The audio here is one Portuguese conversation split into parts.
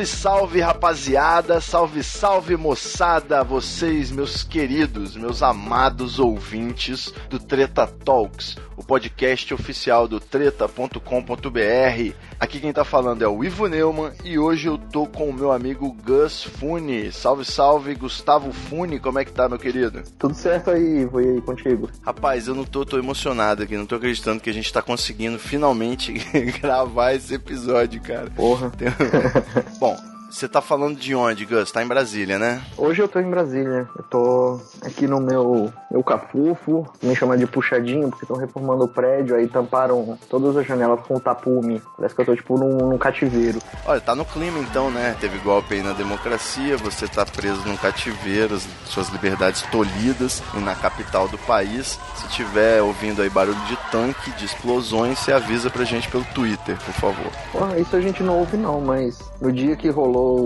Salve, salve, rapaziada! Salve, salve, moçada! Vocês, meus queridos, meus amados ouvintes do Treta Talks, o podcast oficial do treta.com.br. Aqui quem tá falando é o Ivo Neumann e hoje eu tô com o meu amigo Gus Fune. Salve, salve, Gustavo Fune, como é que tá, meu querido? Tudo certo aí, vou aí contigo. Rapaz, eu não tô, tô emocionado aqui, não tô acreditando que a gente tá conseguindo finalmente gravar esse episódio, cara. Porra. Tem- Bom, você tá falando de onde, Gus? Tá em Brasília, né? Hoje eu tô em Brasília. Eu tô aqui no meu, meu cafufo, me chama de puxadinho, porque estão reformando o prédio, aí tamparam todas as janelas com tapume. Parece que eu tô tipo num, num cativeiro. Olha, tá no clima então, né? Teve golpe aí na democracia, você tá preso num cativeiro, as- suas liberdades tolhidas e na capital do país. Se tiver ouvindo aí barulho de tanque, de explosões, você avisa pra gente pelo Twitter, por favor. Porra, isso a gente não ouve não, mas no dia que rolou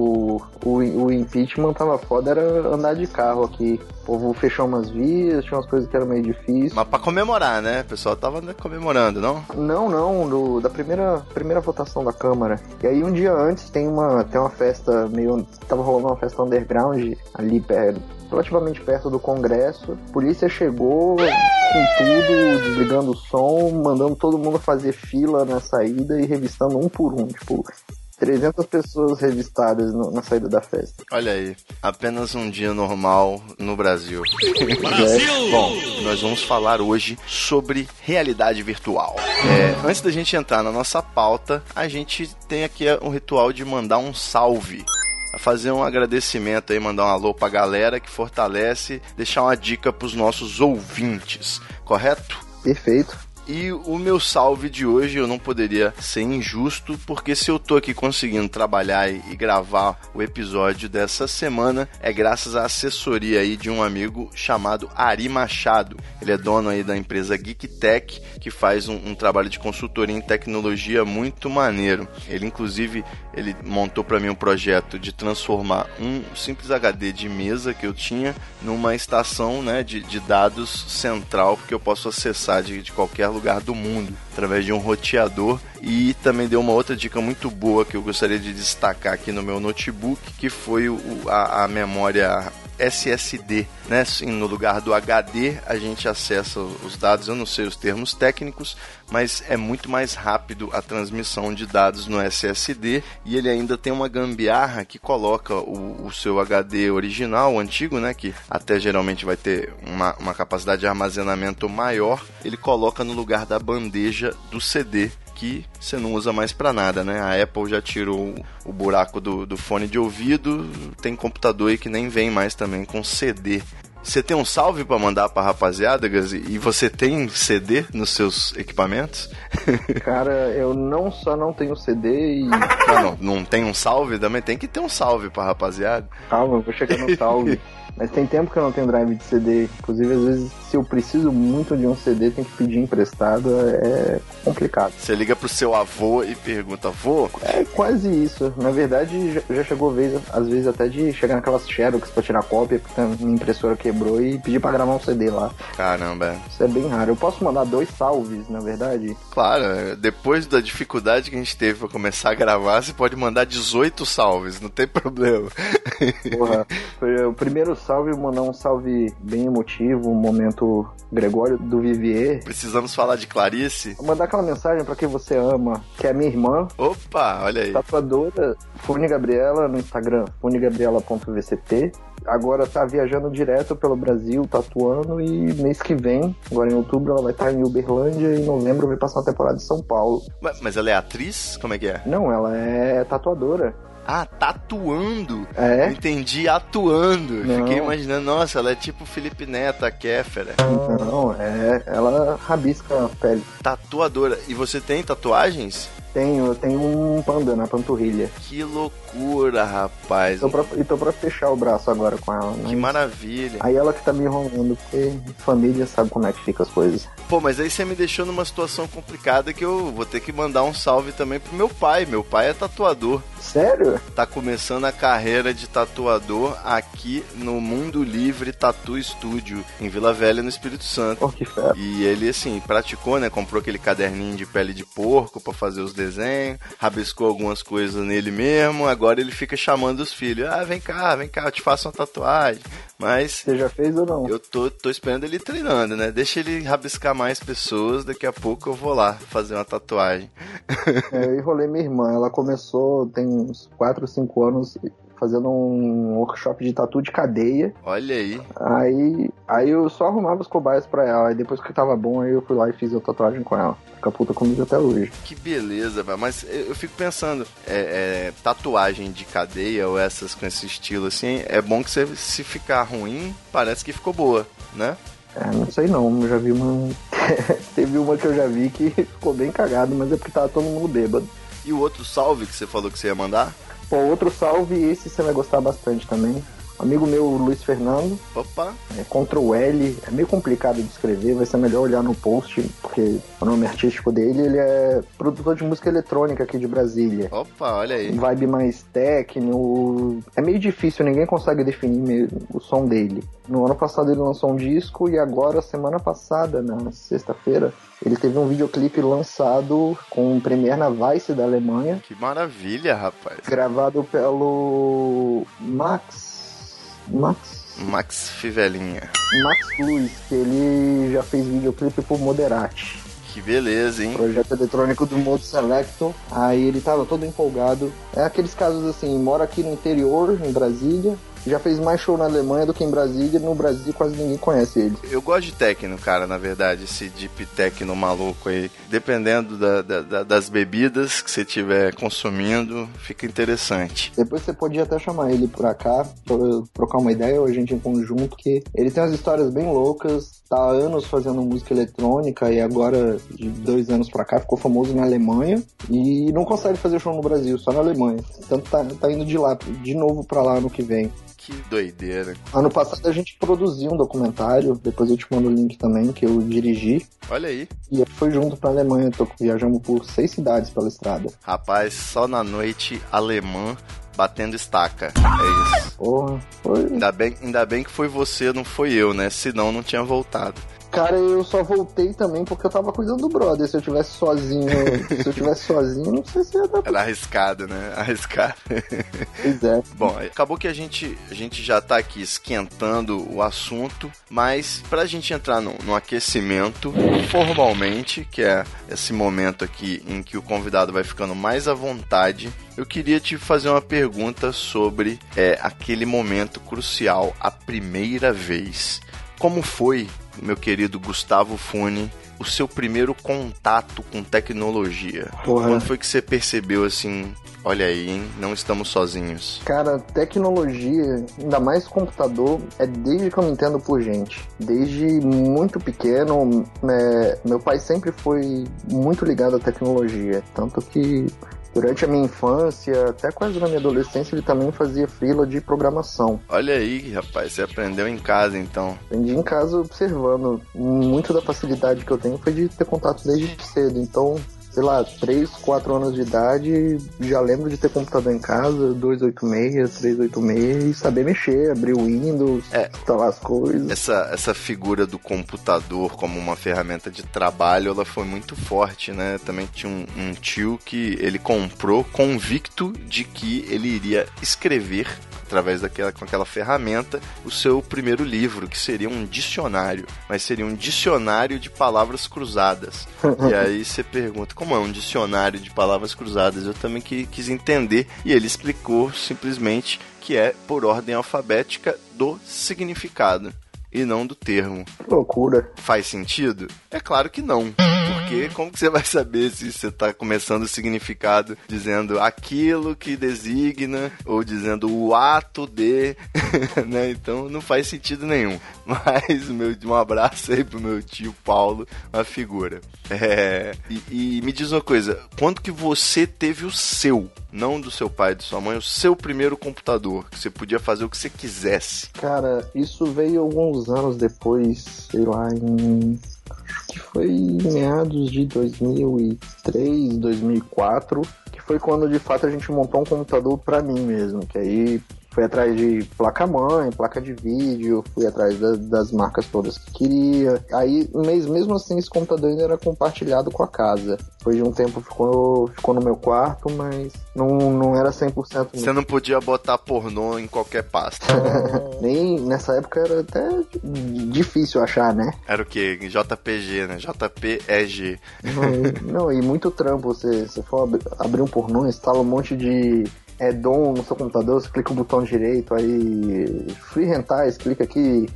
o, o, o impeachment tava foda, era andar de carro aqui. O povo fechou umas vias, tinha umas coisas que eram meio difíceis. Mas pra comemorar, né? O pessoal tava comemorando, não? Não, não, do- da primeira, primeira votação da Câmara. E aí um dia antes tem uma, tem uma festa meio. Tava rolando uma festa underground ali perto. Relativamente perto do Congresso, a polícia chegou com tudo, desligando o som, mandando todo mundo fazer fila na saída e revistando um por um. Tipo, 300 pessoas revistadas no- na saída da festa. Olha aí, apenas um dia normal no Brasil. Brasil! Bom, nós vamos falar hoje sobre realidade virtual. É, antes da gente entrar na nossa pauta, a gente tem aqui um ritual de mandar um salve. Fazer um agradecimento aí, mandar um alô pra galera que fortalece, deixar uma dica pros nossos ouvintes, correto? Perfeito. E o meu salve de hoje eu não poderia ser injusto, porque se eu tô aqui conseguindo trabalhar e gravar o episódio dessa semana, é graças à assessoria aí de um amigo chamado Ari Machado. Ele é dono aí da empresa Geek Tech, que faz um, um trabalho de consultoria em tecnologia muito maneiro. Ele inclusive ele montou para mim um projeto de transformar um simples HD de mesa que eu tinha numa estação né, de, de dados central que eu posso acessar de, de qualquer lugar do mundo através de um roteador e também deu uma outra dica muito boa que eu gostaria de destacar aqui no meu notebook que foi o, a, a memória SSD, né? No lugar do HD, a gente acessa os dados, eu não sei os termos técnicos, mas é muito mais rápido a transmissão de dados no SSD e ele ainda tem uma gambiarra que coloca o, o seu HD original, antigo, né? Que até geralmente vai ter uma, uma capacidade de armazenamento maior, ele coloca no lugar da bandeja do CD que você não usa mais para nada, né? A Apple já tirou o buraco do, do fone de ouvido, tem computador aí que nem vem mais também com CD. Você tem um salve para mandar pra rapaziada, Gazi? E você tem CD nos seus equipamentos? Cara, eu não só não tenho CD e. Ah, não, não tem um salve? Também tem que ter um salve pra rapaziada. Calma, eu vou chegar no salve. Mas tem tempo que eu não tenho drive de CD. Inclusive, às vezes, se eu preciso muito de um CD, tem que pedir emprestado. É complicado. Você liga pro seu avô e pergunta, avô? É quase isso. Na verdade, já- chegou vez, às vezes até de chegar naquelas Xerox pra tirar cópia, porque a minha impressora quebrou e pedir pra gravar um CD lá. Caramba. Isso é bem raro. Eu posso mandar dois salves, na verdade? Claro, depois da dificuldade que a gente teve pra começar a gravar, você pode mandar 18 salves, não tem problema. Porra, foi o primeiro salve, mandar um salve bem emotivo, um momento Gregório do Vivier. Precisamos falar de Clarice? Vou mandar aquela mensagem pra quem você ama, que é minha irmã, Opa, olha aí. tatuadora Fune Gabriela no Instagram, funegabriela.vct. Agora tá viajando direto pelo Brasil, tatuando, e mês que vem, agora em outubro, ela vai estar em Uberlândia e em novembro vai passar uma temporada em São Paulo. Mas- Mas ela é atriz? Como é que é? Não, ela é tatuadora. Ah, tatuando. É? entendi atuando. Não. Fiquei imaginando, nossa, ela é tipo Felipe Neto, a Kéfera. Não, é. Ela rabisca a pele. Tatuadora. E você tem tatuagens? Tenho, eu tenho um panda na panturrilha. Que loucura, rapaz. Tô pra, e tô pra fechar o braço agora com ela. Que Mas... maravilha. Aí ela que tá me enrolando, porque família sabe como é que fica as coisas. Pô, mas aí você me deixou numa situação complicada que eu vou ter que mandar um salve também pro meu pai. Meu pai é tatuador. Sério? Tá começando a carreira de tatuador aqui no Mundo Livre Tatu Studio, em Vila Velha, no Espírito Santo. Pô, que fera. E ele, assim, praticou, né? Comprou aquele caderninho de pele de porco pra fazer os desenhos, rabiscou algumas coisas nele mesmo. Agora ele fica chamando os filhos: Ah, vem cá, vem cá, eu te faço uma tatuagem. Mas Você já fez ou não? eu tô, tô esperando ele treinando, né? Deixa ele rabiscar mais pessoas, daqui a pouco eu vou lá fazer uma tatuagem. É, eu enrolei minha irmã. Ela começou tem uns 4 ou 5 anos fazendo um workshop de tatu de cadeia. Olha aí. Aí, aí eu só arrumava os cobaias pra ela. Aí depois que tava bom, aí eu fui lá e fiz a tatuagem com ela. Fica puta comigo até hoje. Que beleza, velho. Mas eu fico pensando, é, é, tatuagem de cadeia ou essas com esse estilo assim, é bom que você, se ficar ruim, parece que ficou boa, né? É, não sei não, eu já vi uma. Teve uma que eu já vi que ficou bem cagado, mas é porque tava todo mundo bêbado. E o outro salve que você falou que você ia mandar? Outro salve, esse você vai gostar bastante também. Amigo meu, Luiz Fernando, Opa, é Ctrl L, é meio complicado de escrever, vai ser melhor olhar no post, porque o nome artístico dele, ele é produtor de música eletrônica aqui de Brasília. opa, olha aí. Um vibe mais técnico, é meio difícil, ninguém consegue definir o som dele. No ano passado ele lançou um disco e agora, semana passada, na sexta-feira, ele teve um videoclipe lançado com premiere na Vice da Alemanha, Que maravilha, rapaz. gravado pelo Max. Max. Max Fivelinha. Max Luiz, que ele já fez videoclipe por Moderati, Que beleza, hein? projeto eletrônico do Modo Selector. Aí ele tava todo empolgado. É aqueles casos assim, mora aqui no interior, em Brasília, já fez mais show na Alemanha do que em Brasília. No Brasil quase ninguém conhece ele. Eu gosto de techno, cara, na verdade, esse deep techno maluco aí. Dependendo da- da- da- das bebidas que você estiver consumindo, fica interessante. Depois você podia até chamar ele pra cá, pra trocar uma ideia, ou a gente em conjunto, que ele tem umas histórias bem loucas, tá há anos fazendo música eletrônica e agora, de dois anos pra cá, ficou famoso na Alemanha e não consegue fazer show no Brasil, só na Alemanha. Tanto tá, tá indo de lá, de novo pra lá ano que vem. Que doideira. Ano passado a gente produziu um documentário, depois eu te mando o link também, que eu dirigi, Olha aí. e foi junto pra Alemanha, tô, viajamos por seis cidades pela estrada. Rapaz, só na noite alemã batendo estaca. É isso. Porra, foi Ainda bem, ainda bem que foi você, não foi eu, né? Senão não tinha voltado. Cara, eu só voltei também porque eu tava cuidando do brother. Se eu tivesse sozinho, se eu tivesse sozinho, não sei se ia dar Era arriscado, né? Arriscado. Pois é. Bom, acabou que a gente, a gente já tá aqui esquentando o assunto, mas pra gente entrar no, no aquecimento formalmente, que é esse momento aqui em que o convidado vai ficando mais à vontade, eu queria te fazer uma pergunta sobre é, aquele momento crucial, a primeira vez. Como foi, meu querido Gustavo Fune, o seu primeiro contato com tecnologia? Porra. Quando foi que você percebeu assim, olha aí, hein, não estamos sozinhos? Cara, tecnologia, ainda mais computador, é desde que eu me entendo por gente. Desde muito pequeno, é, meu pai sempre foi muito ligado à tecnologia. Tanto que durante a minha infância, até quase na minha adolescência, ele também fazia freela de programação. Olha aí, rapaz, você aprendeu em casa então. Aprendi em casa observando. Muito da facilidade que eu tenho foi de ter contato desde cedo. Então, sei lá, 3, 4 anos de idade, já lembro de ter computador em casa, 286, 386, e saber mexer, abrir o Windows, É. instalar as coisas. Essa, essa figura do computador como uma ferramenta de trabalho, ela foi muito forte, né? Também tinha um, um tio que ele comprou convicto de que ele iria escrever através daquela com aquela ferramenta o seu primeiro livro, que seria um dicionário, mas seria um dicionário de palavras cruzadas. e aí você pergunta, como é um dicionário de palavras cruzadas? Eu também que, quis entender e ele explicou simplesmente que é por ordem alfabética do significado e não do termo. Que loucura. Faz sentido? É claro que não. Porque como que você vai saber se você tá começando o significado dizendo aquilo que designa ou dizendo o ato de, né? Então não faz sentido nenhum. Mas meu, um abraço aí pro meu tio Paulo, uma figura. É, e, e me diz uma coisa, quando que você teve o seu, não do seu pai de sua mãe, o seu primeiro computador, que você podia fazer o que você quisesse? Cara, isso veio alguns anos depois, sei lá, em acho que foi em meados de 2003, 2004, que foi quando de fato a gente montou um computador para mim mesmo, que aí fui atrás de placa-mãe, placa de vídeo, fui atrás da, das marcas todas que queria. Aí, mesmo assim, esse computador ainda era compartilhado com a casa. Depois de um tempo ficou, ficou no meu quarto, mas não, não era 100% Você não podia botar pornô em qualquer pasta. Nem nessa época era até difícil achar, né? Era o que? JPG, né? JPEG. Não, não, e muito trampo. Você, você for abrir um pornô, instala um monte de é DOM no seu computador, você clica o botão direito, aí Free Rentais, clica aqui,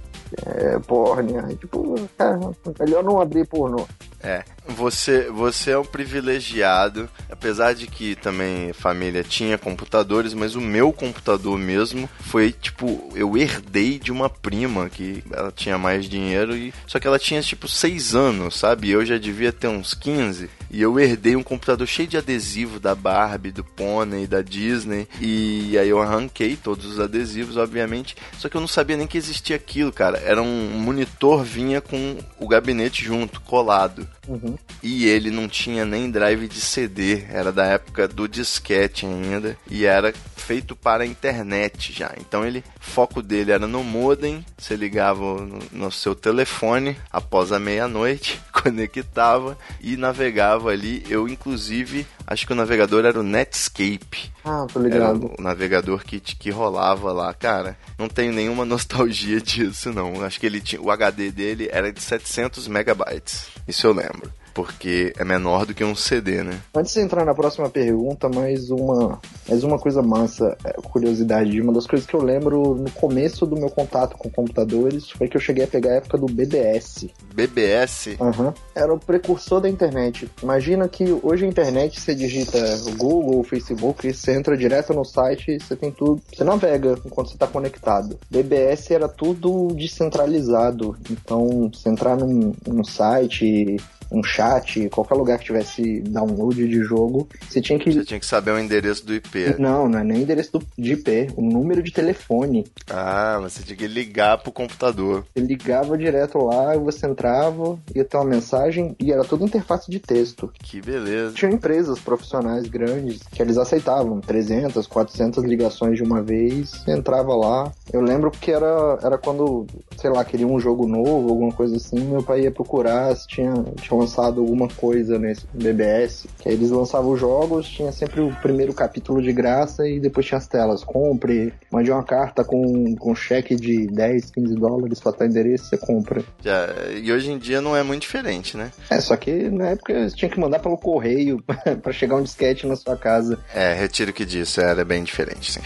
é, porn, tipo, é, melhor não abrir pornô. É, você, você é um privilegiado, apesar de que também família tinha computadores, mas o meu computador mesmo foi tipo, eu herdei de uma prima que ela tinha mais dinheiro e só que ela tinha tipo 6 anos, sabe? Eu já devia ter uns 15 e eu herdei um computador cheio de adesivo da Barbie, do Pônei, da Disney e aí eu arranquei todos os adesivos, obviamente, só que eu não sabia nem que existia aquilo, cara. Era um monitor vinha com o gabinete junto, colado. Uhum. E ele não tinha nem drive de CD, era da época do disquete ainda e era feito para a internet já. Então ele, foco dele era no modem, você ligava no, no seu telefone após a meia-noite, conectava e navegava ali. Eu inclusive acho que o navegador era o Netscape. Ah, tô ligado. O navegador que, que rolava lá. Cara, não tenho nenhuma nostalgia disso, não. Acho que ele tinha, o HD dele era de 700 megabytes. Isso eu lembro porque é menor do que um CD, né? Antes de entrar na próxima pergunta, mais uma, mais uma coisa massa, é, curiosidade. Uma das coisas que eu lembro no começo do meu contato com computadores foi que eu cheguei a pegar a época do BBS. BBS? Uhum. Era o precursor da internet. Imagina que hoje a internet você digita Google, Facebook, você entra direto no site, você tem tudo, você navega enquanto você está conectado. BBS era tudo descentralizado. Então, você entrar num, num site, um chat, qualquer lugar que tivesse download de jogo, você tinha que. Você tinha que saber o endereço do IP. Não, não é nem endereço do, de IP, o número de telefone. Ah, você tinha que ligar pro computador. Você ligava direto lá, você entrava, ia ter uma mensagem e era toda interface de texto. Que beleza. Tinha empresas profissionais grandes que eles aceitavam 300, 400 ligações de uma vez, entrava lá. Eu lembro que era, era quando, sei lá, queria um jogo novo, alguma coisa assim, meu pai ia procurar se tinha, tinha lançado alguma coisa nesse BBS, que aí eles lançavam os jogos, tinha sempre o primeiro capítulo de graça e depois tinha as telas. Compre, mande uma carta com, com cheque de 10, 15 dólares pra tal endereço, você compra. Já, e hoje em dia não é muito diferente, né? É, só que na época você tinha que mandar pelo correio para chegar um disquete na sua casa. É, retiro o que disse, era bem diferente, sim.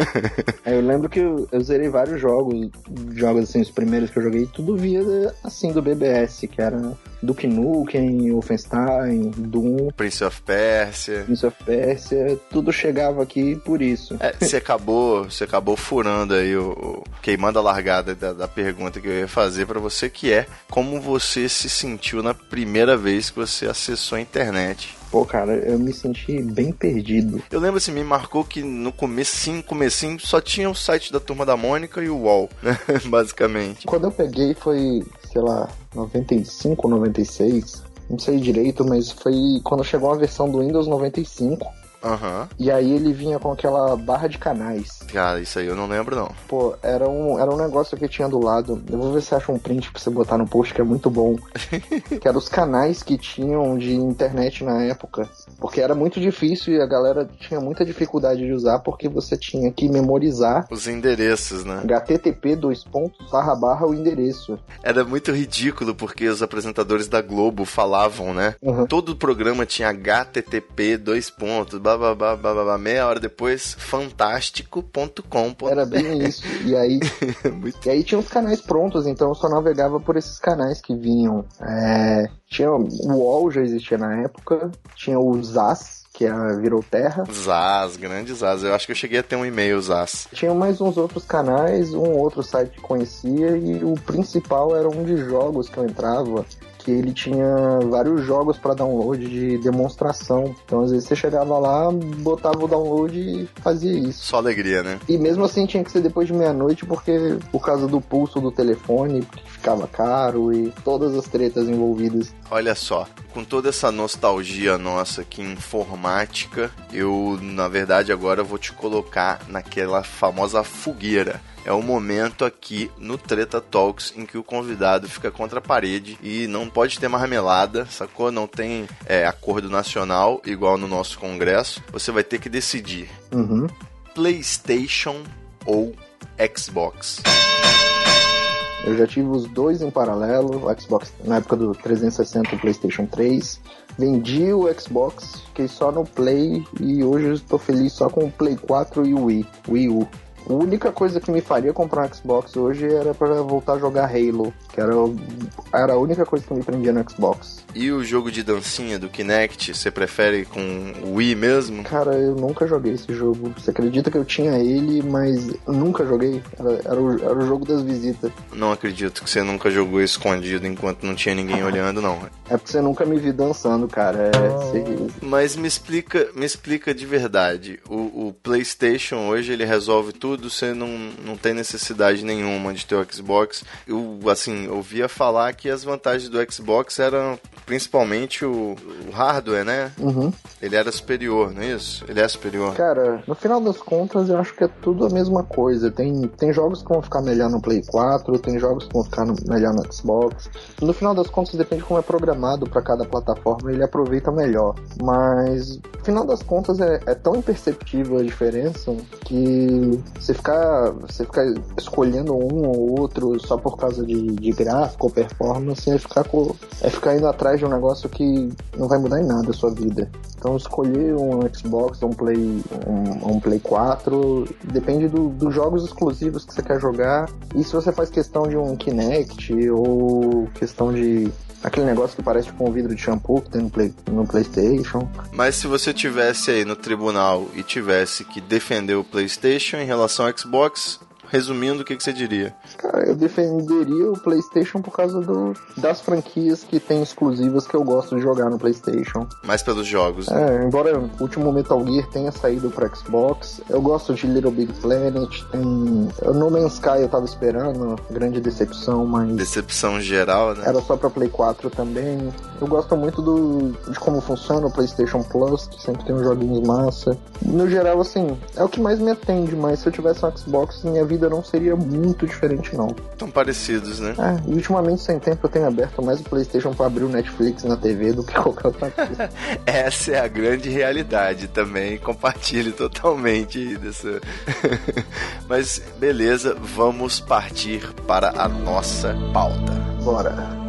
eu lembro que eu, eu zerei vários jogos, jogos assim, os primeiros que eu joguei, tudo via assim do BBS, que era Duke Nukem, Wolfenstein, Doom, Prince of Persia. Prince of Persia, tudo chegava aqui por isso. É, você acabou, você acabou furando aí o, o queimando a largada da, da pergunta que eu ia fazer para você, que é como você se sentiu na primeira vez que você acessou a internet. Pô, cara, eu me senti bem perdido. Eu lembro assim, me marcou que no comecinho, comecinho, só tinha o site da Turma da Mônica e o UOL, né? Basicamente. Quando eu peguei foi, sei lá, 95, 96, não sei direito, mas foi quando chegou a versão do Windows 95 Aham. E aí ele vinha com aquela barra de canais. Cara, isso aí eu não lembro não. Pô, era um, era um negócio que tinha do lado. Eu vou ver se acha um print pra você botar no post, que é muito bom. que era os canais que tinham de internet na época. Porque era muito difícil e a galera tinha muita dificuldade de usar porque você tinha que memorizar Os endereços, né? http dois pontos barra barra o endereço. Era muito ridículo porque os apresentadores da Globo falavam, né? Uhum. Todo o programa tinha http dois pontos, blá blá blá blá blá blá, blá meia hora depois, fantástico.com. Era bem isso. E aí, e aí tinha os canais prontos, então eu só navegava por esses canais que vinham. É, tinha o UOL, já existia na época, tinha o ZAS, que era, virou Terra. Zaz, grande Zaz. Eu acho que eu cheguei a ter um e-mail Zaz. Tinha mais uns outros canais, um outro site que conhecia, e o principal era um de jogos que eu entrava, que ele tinha vários jogos para download de demonstração. Então às vezes você chegava lá, botava o download e fazia isso. Só alegria, né? E mesmo assim tinha que ser depois de meia-noite, porque por causa do pulso do telefone, porque ficava caro e todas as tretas envolvidas. Olha só, com toda essa nostalgia nossa aqui em informática, eu, na verdade, agora vou te colocar naquela famosa fogueira. É o momento aqui no Treta Talks em que o convidado fica contra a parede e não pode ter marmelada, sacou? Não tem é, acordo nacional igual no nosso congresso. Você vai ter que decidir Uhum. PlayStation ou Xbox. Eu já tive os dois em paralelo, o Xbox na época do 360 e o PlayStation 3. Vendi o Xbox, fiquei só no Play e hoje eu estou feliz só com o Play 4 e o Wii, Wii U. A única coisa que me faria comprar um Xbox hoje era para voltar a jogar Halo, que era, era a única coisa que me prendia no Xbox. E o jogo de dancinha do Kinect, você prefere com o Wii mesmo? Cara, eu nunca joguei esse jogo. Você acredita que eu tinha ele, mas nunca joguei? Era, era, o, era o jogo das visitas. Não acredito que você nunca jogou escondido enquanto não tinha ninguém olhando, não. É porque você nunca me viu dançando, cara. É, você- Mas me explica, me explica de verdade. O, o PlayStation hoje ele resolve tudo, você não, não tem necessidade nenhuma de ter o Xbox. Eu assim ouvia falar que as vantagens do Xbox eram principalmente o, o hardware, né? Uhum. Ele era superior, não é isso? Ele é superior. Cara, no final das contas, eu acho que é tudo a mesma coisa. Tem, tem jogos que vão ficar melhor no Play 4, tem jogos que vão ficar no- melhor no Xbox. No final das contas, depende de como é programado para cada plataforma, ele aproveita melhor. Mas, no final das contas, é, é tão imperceptível a diferença que você ficar, você ficar escolhendo um ou outro só por causa de, de gráfico ou performance é ficar, co- é ficar indo atrás de um negócio que não vai mudar em nada a sua vida. Então escolher um Xbox, um Play, um, um Play 4, depende do- dos jogos exclusivos que você quer jogar. E se você faz questão de um Kinect ou questão de aquele negócio que parece tipo um vidro de shampoo que tem no, Play, no PlayStation. Mas se você tivesse aí no tribunal e tivesse que defender o PlayStation em relação ao Xbox, resumindo, o que, que você diria? Cara, eu defenderia o PlayStation por causa do, das franquias que tem exclusivas que eu gosto de jogar no PlayStation. Mais pelos jogos. né? É, embora o último Metal Gear tenha saído para Xbox, eu gosto de Little Big Planet, tem No Man's Sky eu tava esperando, grande decepção, mas Decepção geral, né? era só para Play 4 também. Eu gosto muito do, de como funciona o PlayStation Plus, que sempre tem uns joguinhos massa. No geral, assim, é o que mais me atende, mas se eu tivesse um Xbox, minha vida não seria muito diferente, não. Tão parecidos, né? É, e ultimamente, sem tempo, eu tenho aberto mais o PlayStation para abrir o Netflix na TV do que qualquer outra coisa. Essa é a grande realidade também. Compartilhe totalmente dessa. Mas beleza, vamos partir para a nossa pauta. Bora.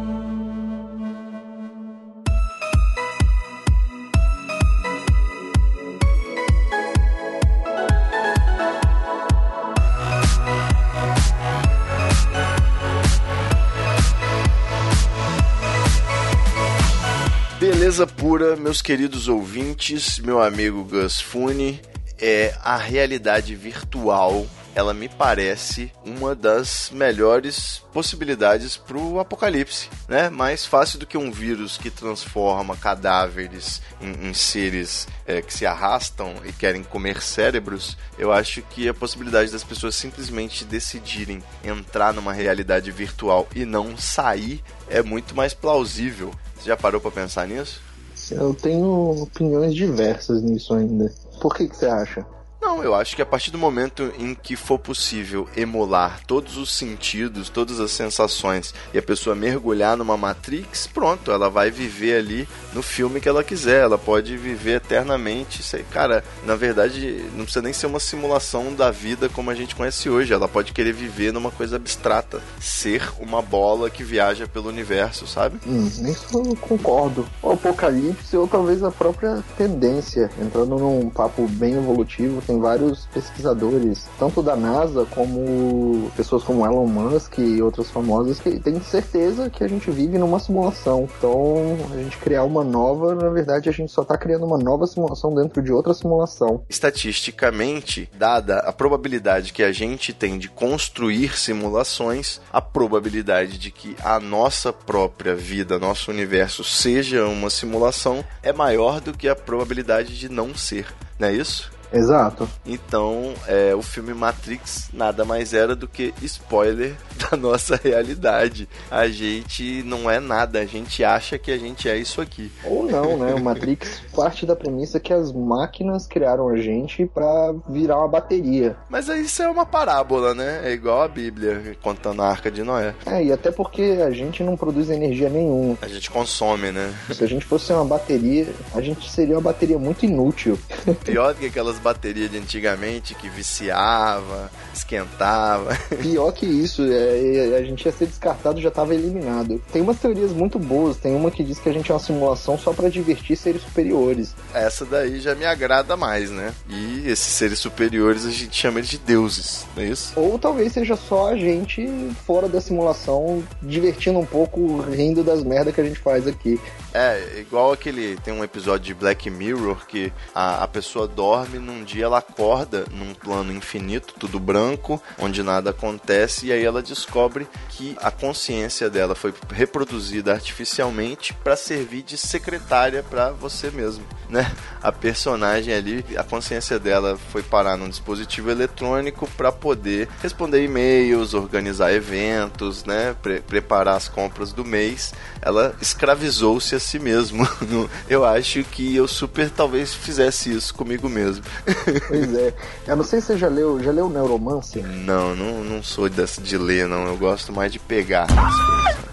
Beleza pura, meus queridos ouvintes, meu amigo Gus Fune, é a realidade virtual. Ela me parece uma das melhores possibilidades para o apocalipse, né? Mais fácil do que um vírus que transforma cadáveres em, em seres é, que se arrastam e querem comer cérebros. Eu acho que a possibilidade das pessoas simplesmente decidirem entrar numa realidade virtual e não sair é muito mais plausível. Você já parou para pensar nisso? Eu tenho opiniões diversas nisso ainda. Por que, que você acha? Não, eu acho que a partir do momento em que for possível emular todos os sentidos, todas as sensações e a pessoa mergulhar numa Matrix, pronto, ela vai viver ali no filme que ela quiser, ela pode viver eternamente. Isso aí, cara, na verdade, não precisa nem ser uma simulação da vida como a gente conhece hoje, ela pode querer viver numa coisa abstrata, ser uma bola que viaja pelo universo, sabe? Hum, isso eu concordo. O apocalipse ou talvez a própria tendência, entrando num papo bem evolutivo, tem vários pesquisadores, tanto da NASA como pessoas como Elon Musk e outras famosas que têm certeza que a gente vive numa simulação. Então, a gente criar uma nova, na verdade, a gente só está criando uma nova simulação dentro de outra simulação. Estatisticamente, dada a probabilidade que a gente tem de construir simulações, a probabilidade de que a nossa própria vida, nosso universo seja uma simulação é maior do que a probabilidade de não ser, não é isso? Exato. Então, é, o filme Matrix nada mais era do que spoiler da nossa realidade. A gente não é nada, a gente acha que a gente é isso aqui. Ou não, né? O Matrix parte da premissa que as máquinas criaram a gente para virar uma bateria. Mas isso é uma parábola, né? É igual a Bíblia contando a Arca de Noé. É, e até porque a gente não produz energia nenhuma. A gente consome, né? Se a gente fosse uma bateria, a gente seria uma bateria muito inútil. Pior do que aquelas baterias de antigamente que viciava, esquentava. Pior que isso, é, a gente ia ser descartado já estava eliminado. Tem umas teorias muito boas, tem uma que diz que a gente é uma simulação só para divertir seres superiores. Essa daí já me agrada mais, né? E esses seres superiores a gente chama de deuses, não é isso? Ou talvez seja só a gente fora da simulação, divertindo um pouco, rindo das merdas que a gente faz aqui. É, igual aquele. Tem um episódio de Black Mirror que a, a pessoa dorme, num dia ela acorda num plano infinito, tudo branco, onde nada acontece, e aí ela descobre que a consciência dela foi reproduzida artificialmente para servir de secretária para você mesmo, né? A personagem ali, a consciência dela foi parar num dispositivo eletrônico para poder responder e-mails, organizar eventos, né? Pre preparar as compras do mês. Ela escravizou-se si mesmo. eu acho que eu super talvez fizesse isso comigo mesmo. Pois é. Eu não sei se você já leu, já leu Neuromancer? Não, não, não sou dessa de ler, não. Eu gosto mais de pegar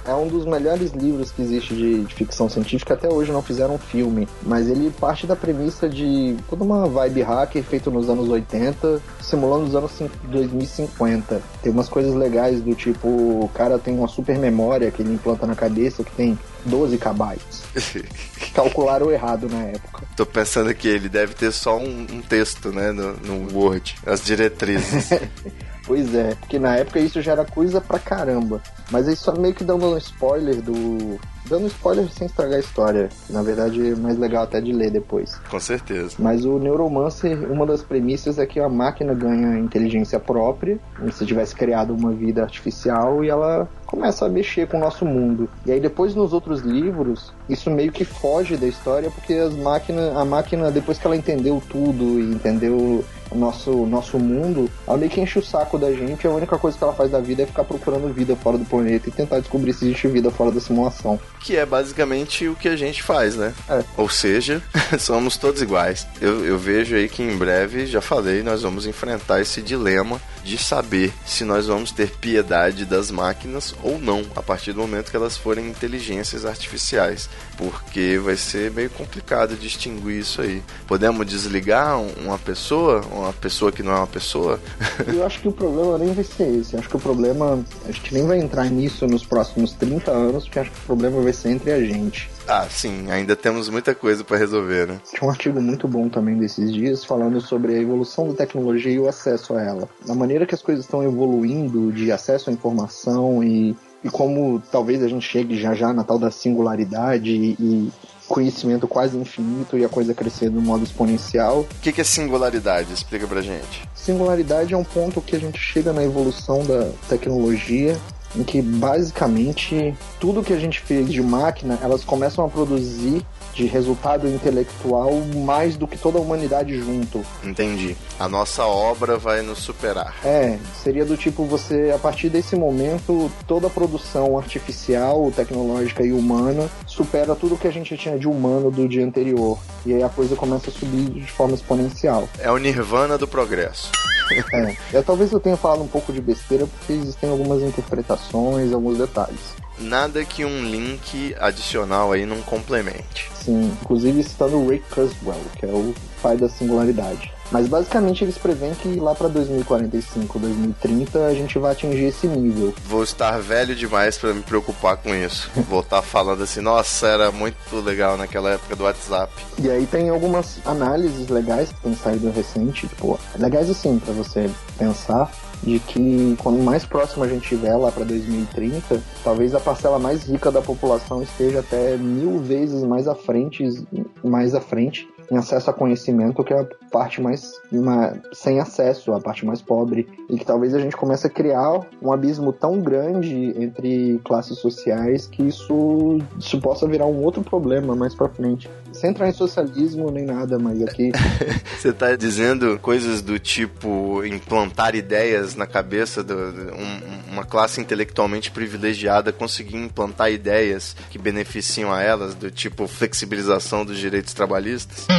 É um dos melhores livros que existe de, de, ficção científica. Até hoje não fizeram um filme. Mas ele parte da premissa de toda uma vibe hacker feito nos anos 80, simulando os anos 2050. Tem umas coisas legais do tipo: o cara tem uma super memória que ele implanta na cabeça que tem 12 KB. Calcularam errado na época. Tô pensando que ele deve ter só um, um texto, né, no, no Word, as diretrizes. Pois é, porque na época isso já era coisa pra caramba. Mas aí só meio que dando um spoiler do. Dando spoiler sem estragar a história. Na verdade é mais legal até de ler depois. Com certeza. Mas o Neuromancer, uma das premissas é que a máquina ganha inteligência própria, como se tivesse criado uma vida artificial, e ela começa a mexer com o nosso mundo. E aí depois nos outros livros, isso meio que foge da história, porque as máquinas, a máquina, depois que ela entendeu tudo e entendeu o nosso, nosso mundo, ela meio que enche o saco da gente. A única coisa que ela faz da vida é ficar procurando vida fora do planeta e tentar descobrir se existe vida fora da simulação. Que é basicamente o que a gente faz, né? É. Ou seja, somos todos iguais. Eu, eu vejo aí que em breve, já falei, nós vamos enfrentar esse dilema de saber se nós vamos ter piedade das máquinas ou não, a partir do momento que elas forem inteligências artificiais, porque vai ser meio complicado distinguir isso aí. Podemos desligar uma pessoa, uma pessoa que não é uma pessoa? Eu acho que o problema nem vai ser esse. Eu acho que o problema, a gente nem vai entrar nisso nos próximos 30 anos, porque acho que o problema vai ser entre a gente. Ah, sim, ainda temos muita coisa para resolver, né? Tinha um artigo muito bom também desses dias falando sobre a evolução da tecnologia e o acesso a ela. Da maneira que as coisas estão evoluindo de acesso à informação e, e como talvez a gente chegue já já na tal da singularidade e, e conhecimento quase infinito e a coisa crescendo no modo exponencial. O que, que é singularidade? Explica pra gente. Singularidade é um ponto que a gente chega na evolução da tecnologia em que basicamente tudo que a gente fez de máquina, elas começam a produzir de resultado intelectual mais do que toda a humanidade junto. Entendi. A nossa obra vai nos superar. É, seria do tipo você, a partir desse momento, toda a produção artificial, tecnológica e humana supera tudo que a gente tinha de humano do dia anterior. E aí a coisa começa a subir de forma exponencial. É o nirvana do progresso. É, eu, talvez eu tenha falado um pouco de besteira porque existem algumas interpretações, alguns detalhes. Nada que um link adicional aí não complemente. Sim, inclusive citando o Ray Kurzweil, que é o pai da singularidade. Mas basicamente eles preveem que lá para 2045, 2030 a gente vai atingir esse nível. Vou estar velho demais para me preocupar com isso. Vou estar falando assim, nossa, era muito legal naquela época do WhatsApp. E aí tem algumas análises legais que têm saído recente, tipo, legais assim para você pensar de que quando mais próximo a gente estiver lá para 2030, talvez a parcela mais rica da população esteja até mil vezes mais à frente, mais à frente em acesso a conhecimento, que é a parte mais uma, sem acesso, a parte mais pobre, e que talvez a gente comece a criar um abismo tão grande entre classes sociais que isso, isso possa virar um outro problema mais para frente. Sem entrar em socialismo nem nada, mas aqui. Você tá dizendo coisas do tipo implantar ideias na cabeça de um, uma classe intelectualmente privilegiada conseguir implantar ideias que beneficiam a elas, do tipo flexibilização dos direitos trabalhistas?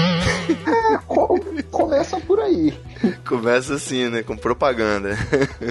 É, co começa por aí. Começa assim, né? Com propaganda.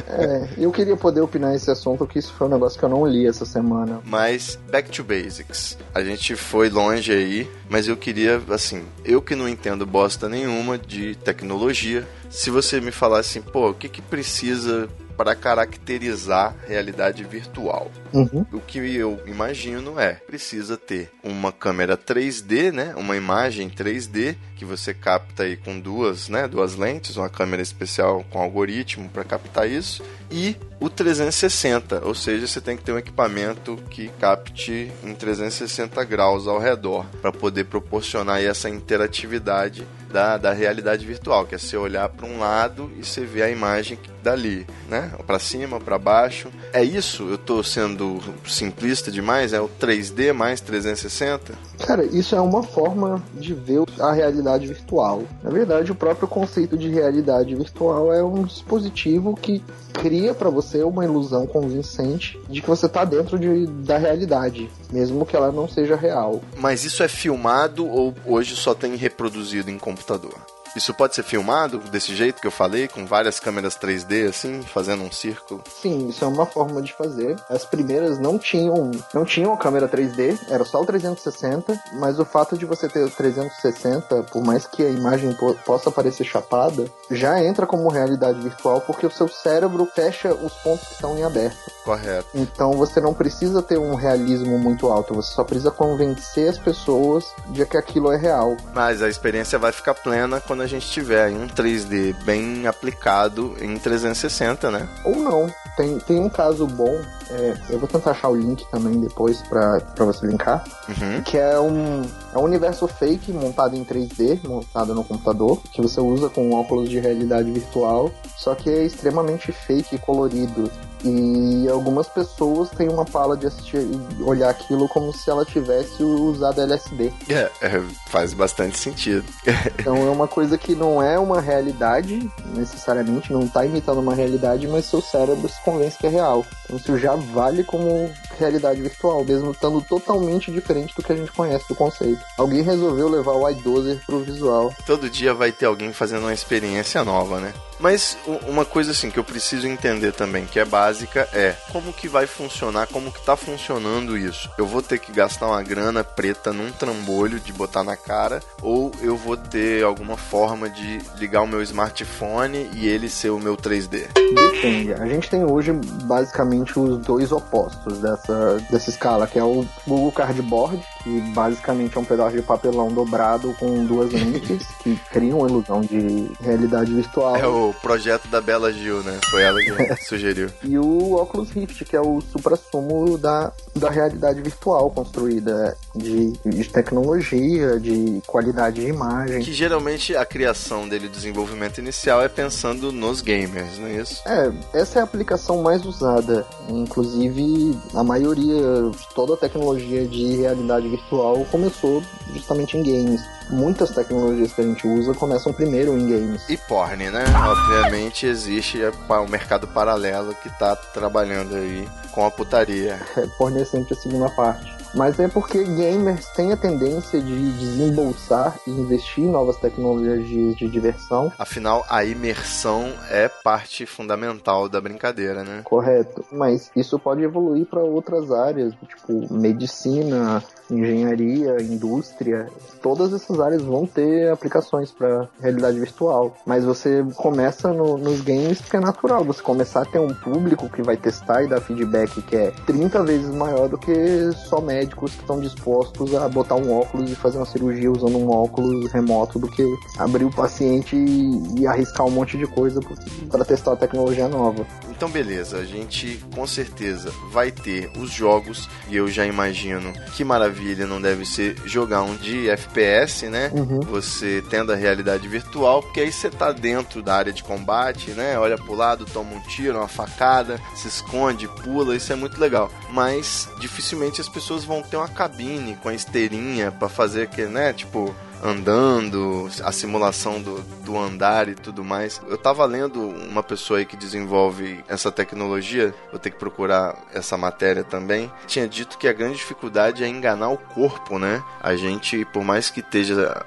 É, eu queria poder opinar esse assunto, porque isso foi um negócio que eu não li essa semana. Mas, back to basics. A gente foi longe aí, mas eu queria, assim, eu que não entendo bosta nenhuma de tecnologia, se você me falasse assim, pô, o que que precisa para caracterizar realidade virtual. Uhum. O que eu imagino é precisa ter uma câmera 3D, né, uma imagem 3D que você capta aí com duas, né, duas lentes, uma câmera especial com algoritmo para captar isso e o 360, ou seja, você tem que ter um equipamento que capte em 360 graus ao redor para poder proporcionar essa interatividade da, da realidade virtual, que é você olhar para um lado e você ver a imagem dali, né? Para cima, para baixo. É isso? Eu estou sendo simplista demais? É o 3D mais 360? Cara, isso é uma forma de ver a realidade virtual. Na verdade, o próprio conceito de realidade virtual é um dispositivo que cria para você uma ilusão convincente de que você está dentro de, da realidade, mesmo que ela não seja real. Mas isso é filmado ou hoje só tem reproduzido em computador? Isso pode ser filmado desse jeito que eu falei, com várias câmeras 3D assim, fazendo um círculo? Sim, isso é uma forma de fazer. As primeiras não tinham, não tinham câmera 3D, era só o 360, mas o fato de você ter o 360, por mais que a imagem po possa parecer chapada, já entra como realidade virtual porque o seu cérebro fecha os pontos que estão em aberto. Correto. Então você não precisa ter um realismo muito alto, você só precisa convencer as pessoas de que aquilo é real. Mas a experiência vai ficar plena quando a gente tiver um 3D bem aplicado em 360, né? Ou não. Tem, tem um caso bom, é, eu vou tentar achar o link também depois para você linkar, uhum. que é um, é um universo fake montado em 3D, montado no computador, que você usa com óculos de realidade virtual, só que é extremamente fake e colorido. E algumas pessoas têm uma pala de assistir e olhar aquilo como se ela tivesse usado LSD. É, é, faz bastante sentido. então é uma coisa que não é uma realidade, necessariamente, não está imitando uma realidade, mas seu cérebro se convence que é real. Então isso já vale como realidade virtual, mesmo estando totalmente diferente do que a gente conhece do conceito. Alguém resolveu levar o iDozer pro visual. Todo dia vai ter alguém fazendo uma experiência nova, né? Mas uma coisa assim que eu preciso entender também, que é básica, é como que vai funcionar, como que tá funcionando isso. Eu vou ter que gastar uma grana preta num trambolho de botar na cara, ou eu vou ter alguma forma de ligar o meu smartphone e ele ser o meu 3D? Depende. A gente tem hoje basicamente os dois opostos dessa, dessa escala, que é o Google Cardboard, que basicamente é um pedaço de papelão dobrado com duas lentes que criam uma ilusão de realidade virtual. É o projeto da Bela Gil, né? Foi ela que sugeriu. E o Oculus Rift, que é o supra-sumo da, da realidade virtual construída de, de tecnologia, de qualidade de imagem. Que geralmente a criação dele, o desenvolvimento inicial, é pensando nos gamers, não é isso? É, essa é a aplicação mais usada. Inclusive, a maioria, toda a tecnologia de realidade virtual começou justamente em games. Muitas tecnologias que a gente usa começam primeiro em games. E porn, né? Obviamente existe o mercado paralelo que tá trabalhando aí com a putaria. É, porn é sempre a segunda parte. Mas é porque gamers têm a tendência de desembolsar e investir em novas tecnologias de diversão. Afinal, a imersão é parte fundamental da brincadeira, né? Correto. Mas isso pode evoluir para outras áreas, tipo medicina, engenharia, indústria. Todas essas áreas vão ter aplicações para realidade virtual. Mas você começa no, nos games porque é natural. Você começar a ter um público que vai testar e dar feedback que é 30 vezes maior do que só médico médicos que estão dispostos a botar um óculos e fazer uma cirurgia usando um óculos remoto do que abrir o paciente e, e arriscar um monte de coisa para testar a tecnologia nova. Então, beleza, a gente com certeza vai ter os jogos e eu já imagino que maravilha não deve ser jogar um de FPS, né? Uhum. Você tendo a realidade virtual, porque aí você tá dentro da área de combate, né? Olha pro lado, toma um tiro, uma facada, se esconde, pula, isso é muito legal. Mas dificilmente as pessoas vão ter uma cabine com a esteirinha para fazer aquele, né? Tipo, andando, a simulação do, do andar e tudo mais. Eu tava lendo uma pessoa aí que desenvolve essa tecnologia, vou ter que procurar essa matéria também. Tinha dito que a grande dificuldade é enganar o corpo, né? A gente, por mais que esteja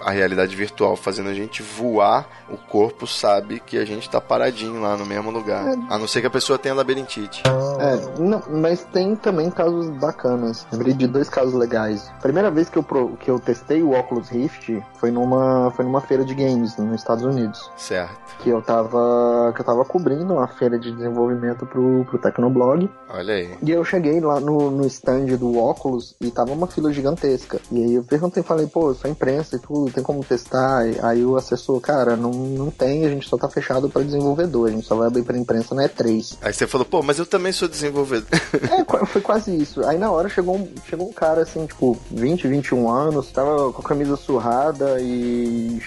a realidade virtual fazendo a gente voar, o corpo sabe que a gente tá paradinho lá no mesmo lugar. É. A não ser que a pessoa tenha labirintite. É, não, mas tem também casos bacanas. Lembrei de dois casos legais. Primeira vez que eu, que eu testei o óculos Rift foi numa, foi numa feira de games nos Estados Unidos. Certo. Que eu tava, que eu tava cobrindo uma feira de desenvolvimento pro, pro Tecnoblog. Olha aí. E eu cheguei lá no, no stand do óculos e tava uma fila gigantesca. E aí eu perguntei, falei, pô, só imprensa e tudo, tem como testar? E aí o assessor, cara, não, não tem, a gente só tá fechado para desenvolvedor, a gente só vai abrir pra imprensa na E3. Aí você falou, pô, mas eu também sou desenvolvedor. é, foi quase isso. Aí na hora chegou um, chegou um cara assim, tipo, 20, 21 anos, tava com a camisa surrada e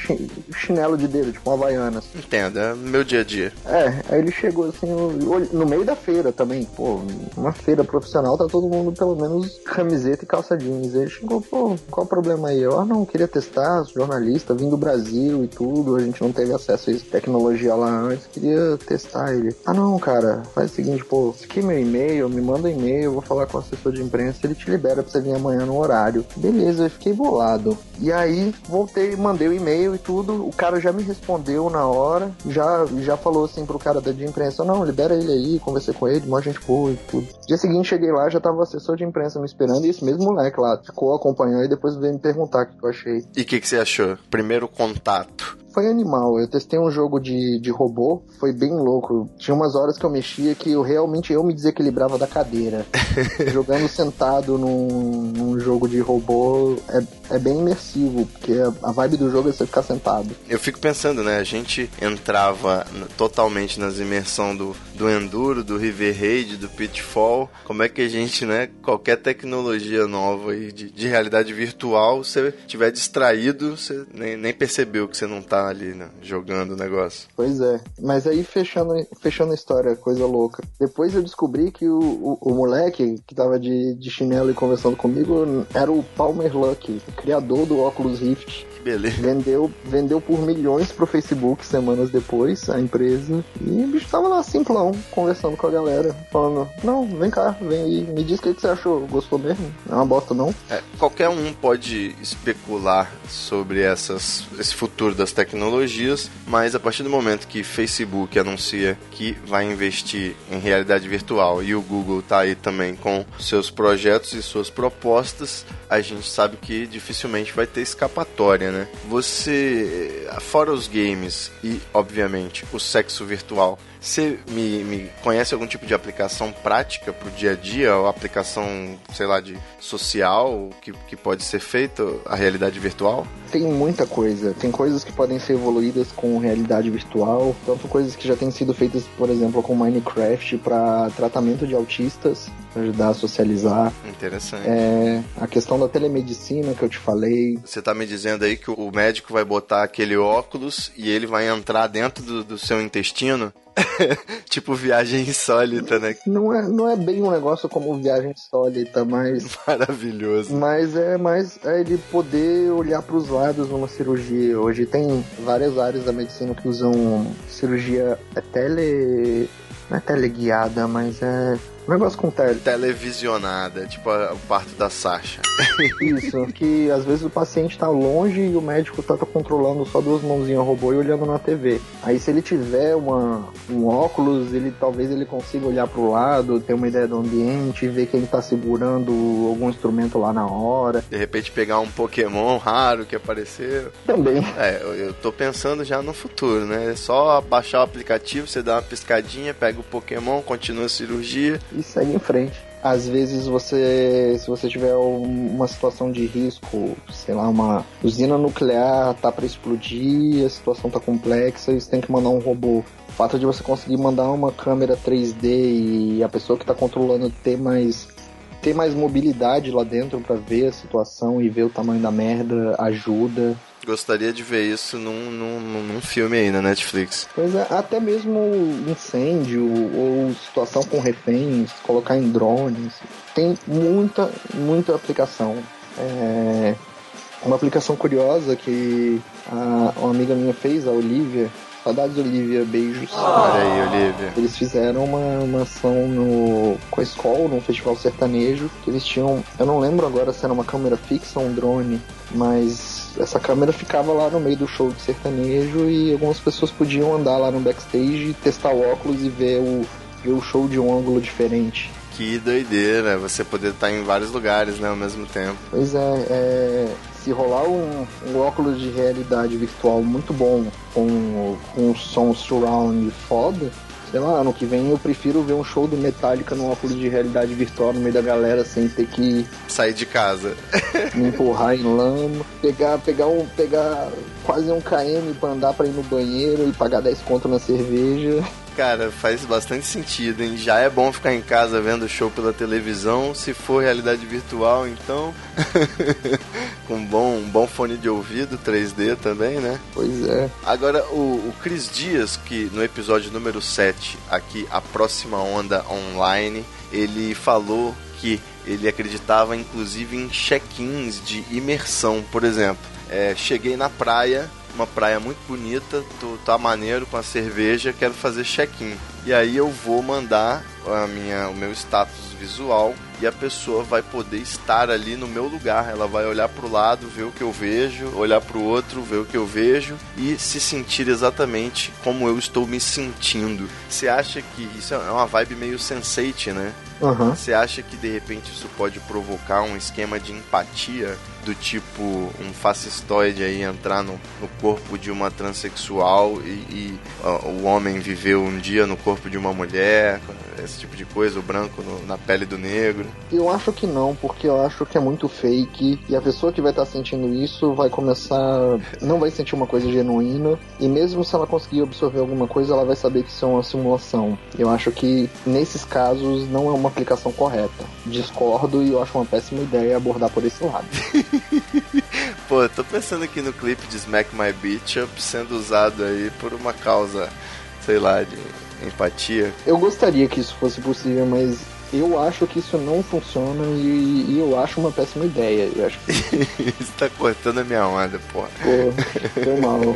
chinelo de dedo, tipo uma Havaianas. Entendo, é meu dia a dia. É, aí ele chegou assim, no meio da feira também, pô, uma feira profissional, tá todo mundo pelo menos camiseta e calça jeans. Ele chegou, pô, qual o problema aí? Eu, ah, não, queria testar, jornalista, vim do Brasil e tudo, a gente não teve acesso a essa tecnologia lá antes, queria testar ele. Ah, não, cara, faz o seguinte, pô, aqui é meu e-mail, me manda um e-mail, eu vou falar com o assessor de imprensa, ele te libera pra você vir amanhã no horário. Beleza, eu fiquei bolado. E aí, voltei, mandei o e-mail e tudo, o cara já me respondeu na hora, já, já falou assim pro cara da de imprensa, não, libera ele aí, conversei com ele, mó gente boa e tudo. Dia seguinte cheguei lá, já tava o assessor de imprensa me esperando e esse mesmo moleque lá ficou, acompanhou e depois veio me perguntar o que eu achei. E o que, que você achou? Primeiro contato foi animal. Eu testei um jogo de, de robô, foi bem louco. Tinha umas horas que eu mexia que eu realmente eu me desequilibrava da cadeira. Jogando sentado num, num, jogo de robô é, é bem imersivo, porque a, a, vibe do jogo é você ficar sentado. Eu fico pensando, né? A gente entrava totalmente nas imersão do, do Enduro, do River Raid, do Pitfall. Como é que a gente, né? Qualquer tecnologia nova aí de, de realidade virtual, você tiver distraído, você nem, nem percebeu que você não tá ali, né, jogando o negócio. Pois é. Mas aí, fechando, fechando a história, coisa louca. Depois eu descobri que o, o, o moleque que tava de, de chinelo e conversando comigo era o Palmer Luck, criador do óculos Rift beleza. Vendeu, vendeu por milhões pro Facebook semanas depois, a empresa. E o bicho tava lá simplão, conversando com a galera, falando: Não, vem cá, vem aí, me diz o que, que você achou. Gostou mesmo? É uma bosta, não? É, qualquer um pode especular sobre essas, esse futuro das tecnologias, mas a partir do momento que Facebook anuncia que vai investir em realidade virtual e o Google tá aí também com seus projetos e suas propostas, a gente sabe que dificilmente vai ter escapatória, né? Você, fora os games e, obviamente, o sexo virtual, Você me, me conhece algum tipo de aplicação prática pro dia a dia? Ou aplicação, sei lá, de social que, que pode ser feita a realidade virtual? Tem muita coisa. Tem coisas que podem ser evoluídas com realidade virtual, tanto coisas que já têm sido feitas, por exemplo, com Minecraft para tratamento de autistas, pra ajudar a socializar. Interessante. É, a questão da telemedicina que eu te falei. Você tá me dizendo aí que o médico vai botar aquele óculos e ele vai entrar dentro do, do seu intestino? tipo viagem insólita, né? Não é, não é bem um negócio como viagem insólita, mas. Maravilhoso. Mas é mais é ele poder olhar para os lados numa cirurgia. Hoje tem várias áreas da medicina que usam cirurgia é tele. Não é teleguiada, mas é um negócio com tele. Televisionada, tipo o parto da Sasha. Isso, que às vezes o paciente tá longe e o médico tá, tá controlando só duas mãozinhas robô e olhando na TV. Aí se ele tiver uma, um óculos, ele talvez ele consiga olhar pro lado, ter uma ideia do ambiente, ver quem tá segurando algum instrumento lá na hora. De repente pegar um Pokémon raro que apareceu. Também. É, eu, eu tô pensando já no futuro, né? É só baixar o aplicativo, você dá uma piscadinha, pega o Pokémon, continua a cirurgia. E segue em frente. Às vezes você, se você tiver um- uma situação de risco, sei lá, uma usina nuclear tá para explodir, a situação tá complexa, e você tem que mandar um robô. O fato de você conseguir mandar uma câmera 3D e a pessoa que tá controlando ter mais ter mais mobilidade lá dentro para ver a situação e ver o tamanho da merda ajuda. Gostaria de ver isso num, num, num- filme aí na Netflix. Pois é, até mesmo incêndio ou situação com reféns, colocar em drones. Tem muita, muita aplicação. É, uma aplicação curiosa que a, uma amiga minha fez, a Olivia. Saudades, Olivia, beijos. Olha aí, Olivia. Eles fizeram uma, uma ação no, com a escola, num festival sertanejo, que eles tinham, eu não lembro agora se era uma câmera fixa ou um drone, mas essa câmera ficava lá no meio do show de sertanejo e algumas pessoas podiam andar lá no backstage, testar o óculos e ver o, ver o show de um ângulo diferente. Que doideira, você poder estar em vários lugares, né, ao mesmo tempo. Pois é, é, se rolar um, um óculos de realidade virtual muito bom, com, com um som surround foda, sei lá, ano que vem eu prefiro ver um show do Metallica num óculos de realidade virtual no meio da galera sem ter que Sair de casa. me empurrar em lama, pegar, pegar, um, pegar quase um KM pra andar pra ir no banheiro e pagar 10 conto na cerveja. Cara, faz bastante sentido, hein? Já é bom ficar em casa vendo o show pela televisão. Se for realidade virtual, então. Com um bom, um bom fone de ouvido, 3D também, né? Pois é. Agora, o, o Cris Dias, que no episódio número 7, aqui, A Próxima Onda Online, ele falou que ele acreditava inclusive em check-ins de imersão, por exemplo. É, cheguei na praia, uma praia muito bonita, tô, tá maneiro com a cerveja, quero fazer check-in. E aí eu vou mandar a minha, o meu status visual e a pessoa vai poder estar ali no meu lugar. Ela vai olhar pro lado, ver o que eu vejo, olhar pro outro, ver o que eu vejo e se sentir exatamente como eu estou me sentindo. Você acha que isso é uma vibe meio sensate, né? Você acha que de repente isso pode provocar um esquema de empatia do tipo um fascistoide aí entrar no, no corpo de uma transexual e, e, ó, o homem viveu um dia no corpo de uma mulher, esse tipo de coisa, o branco no- na pele do negro? Eu acho que não, porque eu acho que é muito fake e a pessoa que vai estar sentindo isso vai começar. não vai sentir uma coisa genuína e mesmo se ela conseguir absorver alguma coisa, ela vai saber que isso é uma simulação. Eu acho que nesses casos não é uma aplicação correta. Discordo e eu acho uma péssima ideia abordar por esse lado. Pô, eu tô pensando aqui no clipe de Smack My Bitch Up sendo usado aí por uma causa, sei lá, de empatia. Eu gostaria que isso fosse possível, mas eu acho que isso não funciona e, e eu acho uma péssima ideia. Eu acho que Isso tá cortando a minha onda, porra. Pô, foi mal.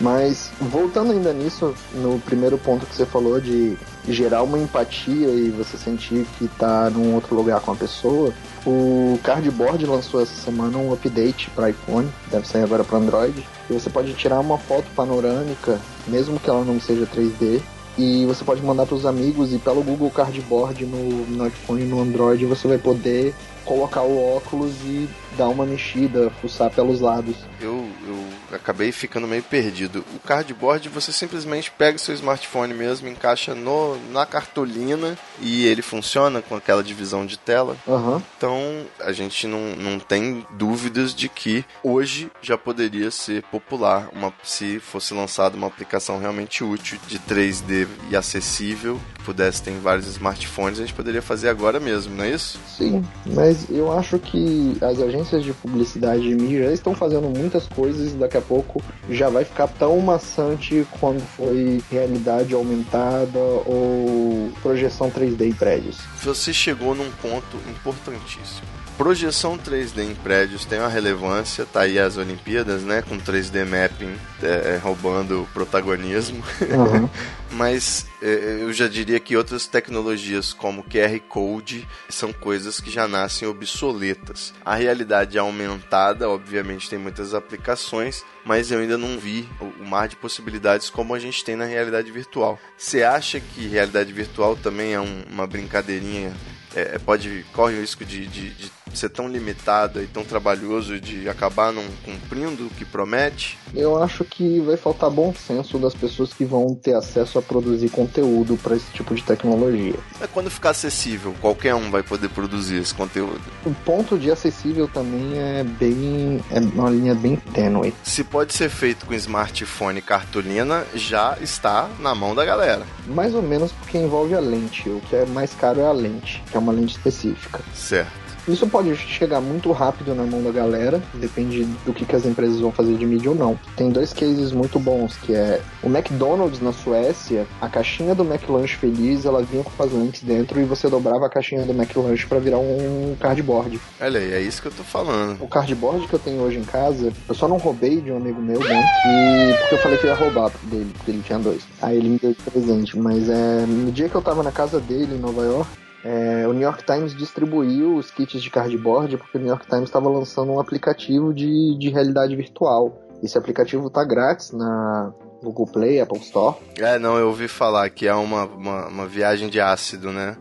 Mas voltando ainda nisso, no primeiro ponto que você falou de gerar uma empatia e você sentir que tá num outro lugar com a pessoa, o Cardboard lançou essa semana um update para iPhone, deve sair agora para Android, e você pode tirar uma foto panorâmica, mesmo que ela não seja 3D, e você pode mandar para os amigos e pelo Google Cardboard no, no iPhone e no Android você vai poder colocar o óculos e dar uma mexida, fuçar pelos lados. Eu, eu acabei ficando meio perdido. O cardboard você simplesmente pega o seu smartphone mesmo, encaixa no, na cartolina e ele funciona com aquela divisão de tela. Aham. Então a gente não, não tem dúvidas de que hoje já poderia ser popular uma, se fosse lançada uma aplicação realmente útil de 3D e acessível, que pudesse ter em vários smartphones, a gente poderia fazer agora mesmo, não é isso? Sim, mas eu acho que as agências de publicidade de mídia já estão fazendo muitas coisas e daqui a pouco já vai ficar tão maçante quando foi realidade aumentada ou projeção 3D em prédios. Você chegou num ponto importantíssimo. Projeção 3D em prédios tem uma relevância, tá aí as Olimpíadas, né? Com 3D mapping é, roubando o protagonismo. Aham. Mas é, eu já diria que outras tecnologias como QR Code são coisas que já nascem obsoletas. A realidade aumentada, obviamente, tem muitas aplicações, mas eu ainda não vi o o mar de possibilidades como a gente tem na realidade virtual. Você acha que realidade virtual também é um- uma brincadeirinha? É, pode corre o risco de, de- de ser tão limitado e tão trabalhoso de acabar não cumprindo o que promete? Eu acho que vai faltar bom senso das pessoas que vão ter acesso a produzir conteúdo para esse tipo de tecnologia. É quando ficar acessível, qualquer um vai poder produzir esse conteúdo. O ponto de acessível também é bem. é uma linha bem tênue. Se pode ser feito com smartphone e cartolina, já está na mão da galera. Mais ou menos porque envolve a lente. O que é mais caro é a lente, que é uma lente específica. Certo. Isso pode chegar muito rápido na mão da galera, depende do que, que as empresas vão fazer de mídia ou não. Tem dois cases muito bons, que é o McDonald's na Suécia, a caixinha do McLanche Feliz, ela vinha com as lentes dentro e você dobrava a caixinha do McLanche para virar um cardboard. Olha aí, é isso que eu tô falando. O cardboard que eu tenho hoje em casa, eu só não roubei de um amigo meu, né? E porque eu falei que eu ia roubar dele, porque ele tinha dois. Aí ele me deu de presente. Mas é, no dia que eu tava na casa dele em Nova York, é, o New York Times distribuiu os kits de cardboard porque o New York Times estava lançando um aplicativo de, de realidade virtual. Esse aplicativo tá grátis na Google Play, Apple Store. É, não, eu ouvi falar que é uma, uma, uma viagem de ácido, né?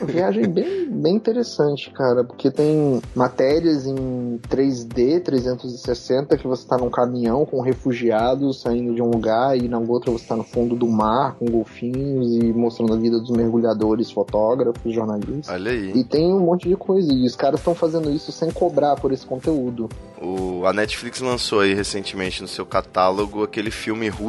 Uma viagem bem, bem interessante, cara, porque tem matérias em 3D, 360, que você tá num caminhão com refugiados saindo de um lugar e na outra você tá no fundo do mar com golfinhos e mostrando a vida dos mergulhadores, fotógrafos, jornalistas. Olha aí. E tem um monte de coisa, e os caras estão fazendo isso sem cobrar por esse conteúdo. O, a Netflix lançou aí recentemente no seu catálogo aquele filme russo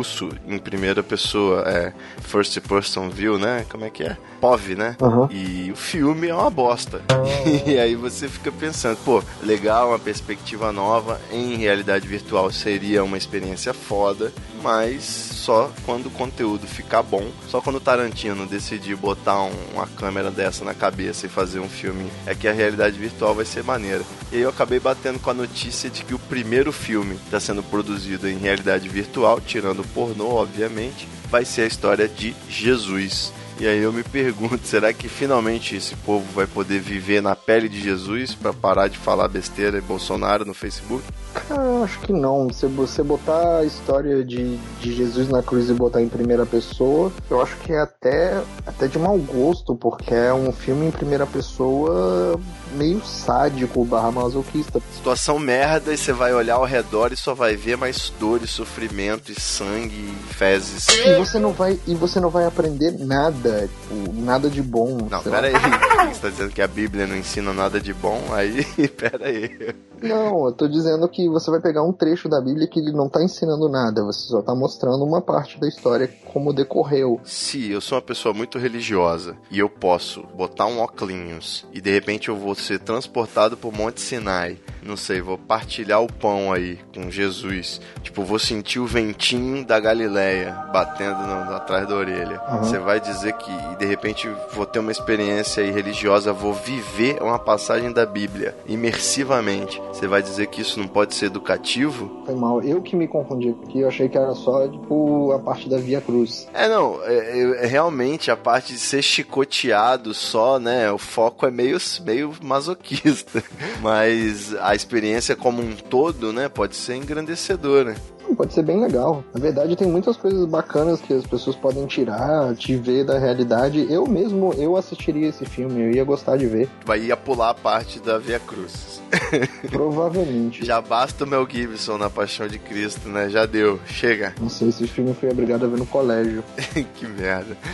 em primeira pessoa, é First Person View, né? Como é que é? POV, né? Aham. E o filme é uma bosta. e aí você fica pensando, pô, legal, uma perspectiva nova em realidade virtual seria uma experiência foda, mas só quando o conteúdo ficar bom, só quando o Tarantino decidir botar um- uma câmera dessa na cabeça e fazer um filme, é que a realidade virtual vai ser maneira. E aí eu acabei batendo com a notícia de que o primeiro filme está sendo produzido em realidade virtual, tirando pornô, obviamente, vai ser a história de Jesus. E aí eu me pergunto, será que finalmente esse povo vai poder viver na pele de Jesus para parar de falar besteira e Bolsonaro no Facebook? Cara, eu acho que não. Se você botar a história de, de Jesus na cruz e botar em primeira pessoa, eu acho que é até, até de mau gosto, porque é um filme em primeira pessoa meio sádico barra masoquista. Situação merda e você vai olhar ao redor e só vai ver mais dor e sofrimento e sangue e fezes. E você não vai, e você não vai aprender nada, tipo, nada de bom. Não, lá. pera aí. Você tá dizendo que a Bíblia não ensina nada de bom? Aí, pera aí. Não, eu tô dizendo que você vai pegar um trecho da Bíblia que ele não tá ensinando nada, você só tá mostrando uma parte da história como decorreu. Se eu sou uma pessoa muito religiosa e eu posso botar um óculos e de repente eu vou ser transportado pro Monte Sinai, não sei, vou partilhar o pão aí com Jesus, tipo, vou sentir o ventinho da Galileia batendo no- atrás da orelha. Uhum. Você vai dizer que e de repente vou ter uma experiência aí religiosa, vou viver uma passagem da Bíblia imersivamente. Você vai dizer que isso não pode ser educativo? Foi mal. Eu que me confundi aqui, eu achei que era só, tipo, a parte da Via Cruz. É, não, é, é- é realmente a parte de ser chicoteado só, né? O foco é meio, meio masoquista. Mas a experiência como um todo, né? Pode ser engrandecedora. Pode ser bem legal. Na verdade, tem muitas coisas bacanas que as pessoas podem tirar, te ver da realidade. Eu mesmo, eu assistiria esse filme, eu ia gostar de ver. Vai ia pular a parte da Via Cruz. Provavelmente. Já basta o Mel Gibson na Paixão de Cristo, né? Já deu. Chega. Não sei se esse filme foi obrigado a ver no colégio. que merda.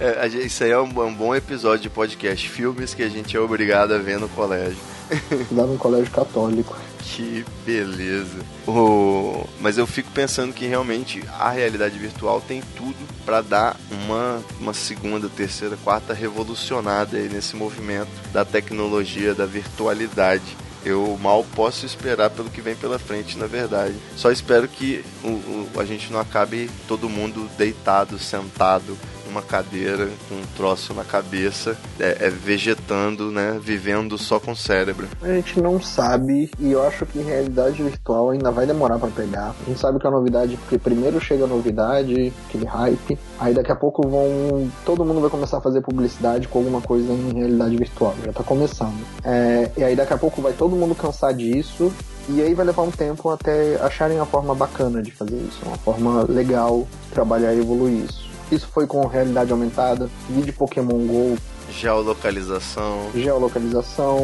É, gente- isso aí é um, um bom episódio de podcast. Filmes que a gente é obrigado a ver no colégio. Estudava em colégio católico. Que beleza. O... Mas eu fico pensando que realmente a realidade virtual tem tudo para dar uma, uma segunda, terceira, quarta revolucionada nesse movimento da tecnologia, da virtualidade. Eu mal posso esperar pelo que vem pela frente, na verdade. Só espero que o, o- a gente não acabe todo mundo deitado, sentado numa cadeira com um troço na cabeça, é, é, vegetando, né? Vivendo só com o cérebro. A gente não sabe, e eu acho que realidade virtual ainda vai demorar pra pegar. A gente sabe que é novidade, porque primeiro chega a novidade, aquele hype, aí daqui a pouco vão. Todo mundo vai começar a fazer publicidade com alguma coisa em realidade virtual, já tá começando. É, e aí daqui a pouco vai todo mundo cansar disso. E aí vai levar um tempo até acharem a forma bacana de fazer isso, uma forma legal de trabalhar e evoluir isso. Isso foi com realidade aumentada, vídeo Pokémon GO, Geolocalização, geolocalização,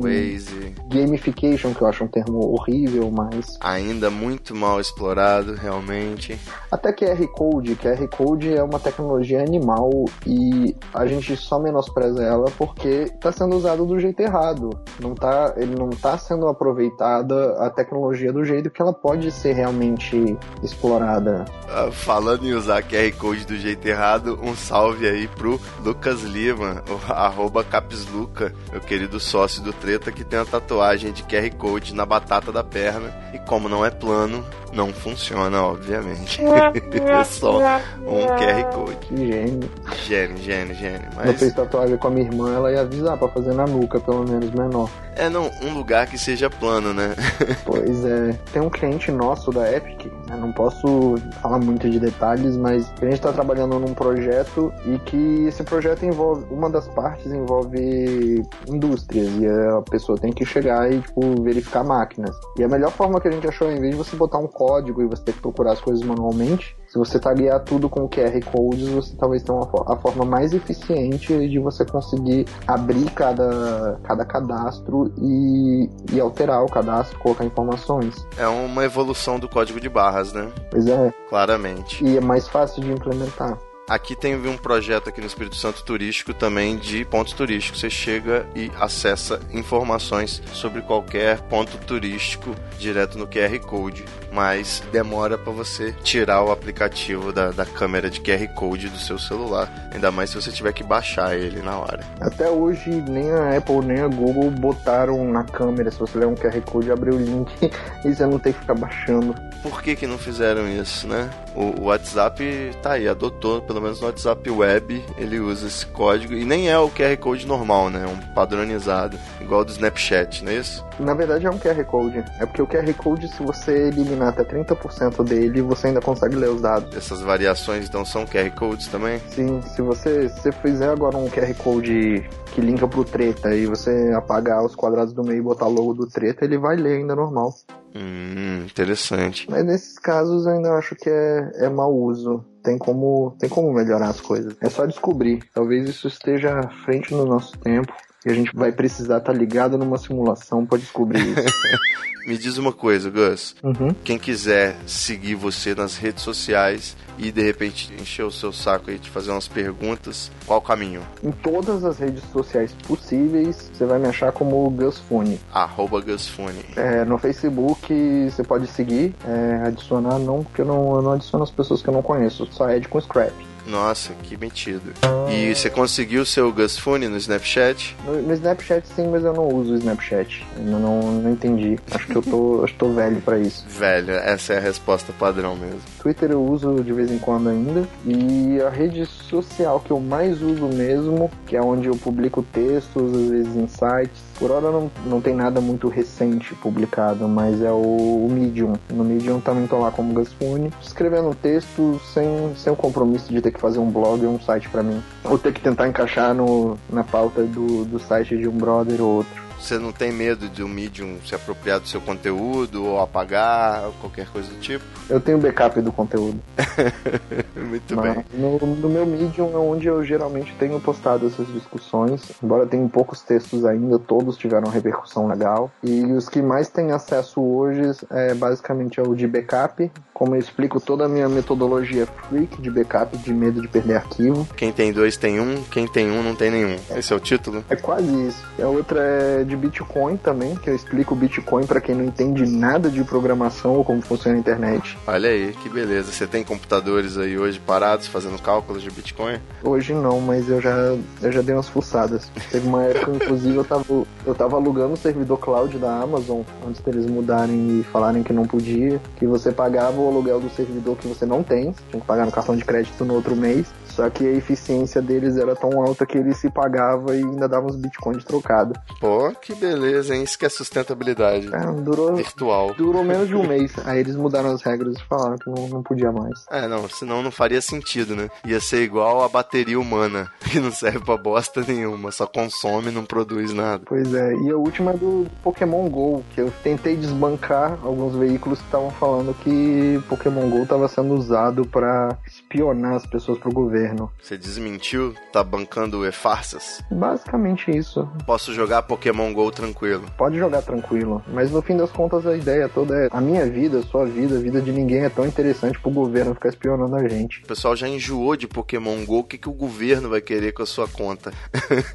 Waze, gamification, que eu acho um termo horrível, mas ainda muito mal explorado, realmente. até QR Code, QR Code é uma tecnologia animal e a gente só menospreza ela porque está sendo usado do jeito errado. Não tá, ele não está sendo aproveitada a tecnologia do jeito que ela pode ser realmente explorada. Ah, falando em usar QR Code do jeito errado, um salve aí pro Lucas Lima, o arroba Capsluca, meu querido sócio do Treta, que tem a tatuagem de QR Code na batata da perna. E como não é plano, não funciona, obviamente. é só um QR Code. Que gênio. Gênio, gênio, gênio. Eu Mas fiz tatuagem com a minha irmã, ela ia avisar pra fazer na nuca, pelo menos menor. é não, um lugar que seja plano, né? Pois é, tem um cliente nosso da Epic, né, não posso falar muito de detalhes, mas a gente está trabalhando num projeto e que esse projeto envolve, uma das partes envolve indústrias e a pessoa tem que chegar e tipo, verificar máquinas. E a melhor forma que a gente achou, em vez de você botar um código e você ter que procurar as coisas manualmente, se você taguear tudo com QR Codes, você talvez tenha uma, a forma mais eficiente de você conseguir abrir cada, cada cadastro e, e alterar o cadastro, colocar informações. É uma evolução do código de barras, né? Pois é, Claramente. e é mais fácil de implementar. Aqui tem um projeto aqui no Espírito Santo turístico também de pontos turísticos. Você chega e acessa informações sobre qualquer ponto turístico direto no QR Code, mas demora para você tirar o aplicativo da, da câmera de QR Code do seu celular, ainda mais se você tiver que baixar ele na hora. Até hoje, nem a Apple nem a Google botaram na câmera, se você ler um QR Code, abrir o link e você não tem que ficar baixando. Por que que não fizeram isso, né? O, o WhatsApp tá aí, adotou, pelo menos no WhatsApp Web, ele usa esse código e nem é o QR Code normal, né? É um padronizado, igual do Snapchat, não é isso? Na verdade é um QR Code. É porque o QR Code, se você eliminar até 30% dele, você ainda consegue ler os dados. Essas variações então são QR Codes também? Sim, se você, se você fizer agora um QR Code que linka pro treta e você apagar os quadrados do meio e botar o logo do treta, ele vai ler ainda normal. Hum, interessante. Mas nesses casos eu ainda acho que é, é mau uso. Tem como, tem como melhorar as coisas. É só descobrir. Talvez isso esteja à frente no nosso tempo. E a gente vai precisar estar ligado numa simulação para descobrir isso. Me diz uma coisa, Gus. Uhum. Quem quiser seguir você nas redes sociais e de repente encher o seu saco aí de fazer umas perguntas, qual o caminho? Em todas as redes sociais possíveis, você vai me achar como Gus Fune. Arroba GusFune. É, no Facebook você pode seguir, é, adicionar não, porque eu não, eu não adiciono as pessoas que eu não conheço, só é com Scrap. Nossa, que metido. E você conseguiu o seu GusFune no Snapchat? No, no Snapchat sim, mas eu não uso o Snapchat. Ainda não, não entendi. Acho que eu tô, acho que tô velho pra isso. Velho, essa é a resposta padrão mesmo. Twitter eu uso de vez em quando ainda. E a rede social que eu mais uso mesmo, que é onde eu publico textos, às vezes sites. Por hora não, não tem nada muito recente publicado, mas é o, o Medium. No Medium também tô lá como Gasfune, escrevendo texto sem, sem o compromisso de ter que fazer um blog ou um site pra mim. Ou ter que tentar encaixar no, na pauta do, do site de um brother ou outro. Você não tem medo de um Medium se apropriar do seu conteúdo ou apagar, ou qualquer coisa do tipo? Eu tenho backup do conteúdo. Muito Mas bem. no, no meu Medium é onde eu geralmente tenho postado essas discussões. Embora tenha poucos textos ainda, todos tiveram repercussão legal. E os que mais têm acesso hoje é basicamente é o de backup. Como eu explico toda a minha metodologia freak de backup, de medo de perder arquivo. Quem tem dois tem um, quem tem um não tem nenhum. Esse é o título? É quase isso. A outra é de Bitcoin também, que eu explico Bitcoin para quem não entende nada de programação ou como funciona a internet. Olha aí, que beleza. Você tem computadores aí hoje parados fazendo cálculos de Bitcoin? Hoje não, mas eu já, eu já dei umas fuçadas. Teve uma época, inclusive, eu tava, eu tava alugando o servidor cloud da Amazon antes deles mudarem e falarem que não podia, que você pagava o aluguel do servidor que você não tem, tinha que pagar no cartão de crédito no outro mês. Só que a eficiência deles era tão alta que ele se pagava e ainda dava uns bitcoins trocados. Pô, que beleza, hein? Isso que é sustentabilidade É, durou, virtual. durou menos de um mês. Aí eles mudaram as regras e falaram que não, não podia mais. É, não, senão não faria sentido, né? Ia ser igual a bateria humana, que não serve pra bosta nenhuma, só consome e não produz nada. Pois é, e a última é do Pokémon GO, que eu tentei desbancar alguns veículos que estavam falando que Pokémon GO estava sendo usado para espionar as pessoas pro governo. Você desmentiu? Tá bancando e-farsas? Basicamente isso. Posso jogar Pokémon GO tranquilo. Pode jogar tranquilo, mas no fim das contas a ideia toda é a minha vida, a sua vida, a vida de ninguém é tão interessante pro governo ficar espionando a gente. O pessoal já enjoou de Pokémon GO, o que, que o governo vai querer com a sua conta?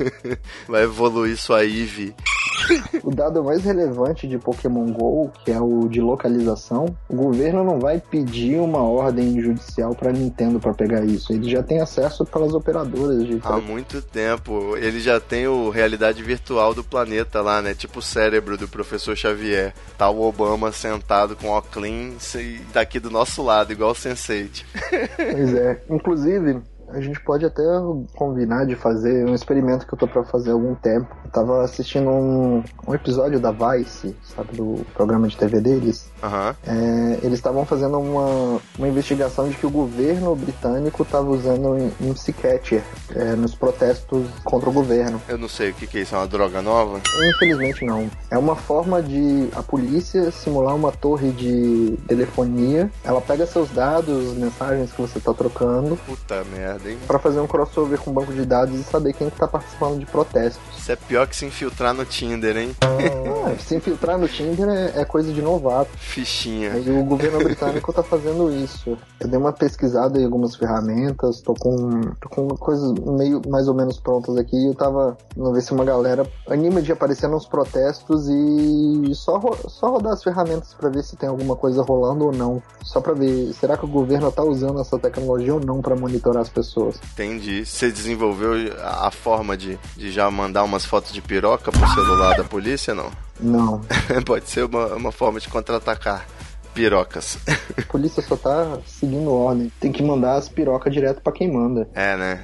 vai evoluir sua IV. O dado mais relevante de Pokémon GO, que é o de localização, o governo não vai pedir uma ordem judicial pra Nintendo pra pegar isso. Ele já tem acesso pelas operadoras de Há muito tempo. Ele já tem o realidade virtual do planeta lá, né? Tipo o cérebro do professor Xavier. Tá o Obama sentado com óculos e tá aqui do nosso lado, igual o Sense8. Pois é. Inclusive, a gente pode até combinar de fazer um experimento que eu tô pra fazer há algum tempo. Eu tava assistindo um, um episódio da Vice, sabe, do programa de TV deles. Aham. É, eles estavam fazendo uma, uma investigação de que o governo britânico estava usando um, um Psycatcher é, nos protestos contra o governo. Eu não sei o que, que é isso, é uma droga nova? Infelizmente não. É uma forma de a polícia simular uma torre de telefonia. Ela pega seus dados, mensagens que você tá trocando, Puta merda, hein? para fazer um crossover com o banco de dados e saber quem que tá participando de protestos. Isso é pior que se infiltrar no Tinder, hein? Ah, se infiltrar no Tinder é, é coisa de novato. Fichinha. Aí o governo britânico tá fazendo isso. Eu dei uma pesquisada em algumas ferramentas, tô com, tô com coisas meio mais ou menos prontas aqui. Eu tava vendo ver se uma galera anima de aparecer nos protestos e só, ro- só rodar as ferramentas pra ver se tem alguma coisa rolando ou não. Só pra ver, será que o governo tá usando essa tecnologia ou não pra monitorar as pessoas? Entendi. Você desenvolveu a a forma de, de já mandar umas fotos de piroca pro celular da polícia, não? Não. Pode ser uma, uma forma de contra-atacar pirocas. A polícia só tá seguindo ordem. Tem que mandar as pirocas direto pra quem manda. É, né?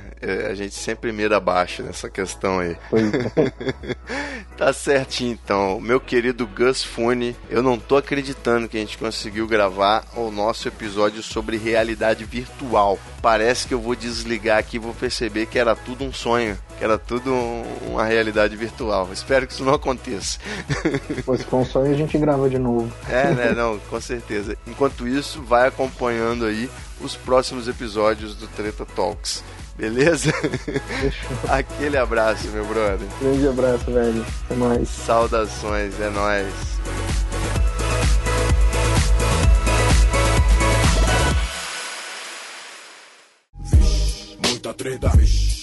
A gente sempre mira abaixo nessa questão aí. Pois é. Tá certinho então. Meu querido Gus Fune, eu não tô acreditando que a gente conseguiu gravar o nosso episódio sobre realidade virtual. Parece que eu vou desligar aqui e vou perceber que era tudo um sonho, que era tudo um- uma realidade virtual. Espero que isso não aconteça. Pô, se for um sonho, a gente grava de novo. É, né? Não, com certeza. Enquanto isso, vai acompanhando aí os próximos episódios do Treta Talks. Beleza? Fechou. Aquele abraço, meu brother. Grande abraço, velho. Até mais. Saudações, é nóis. Muita treta, vixe,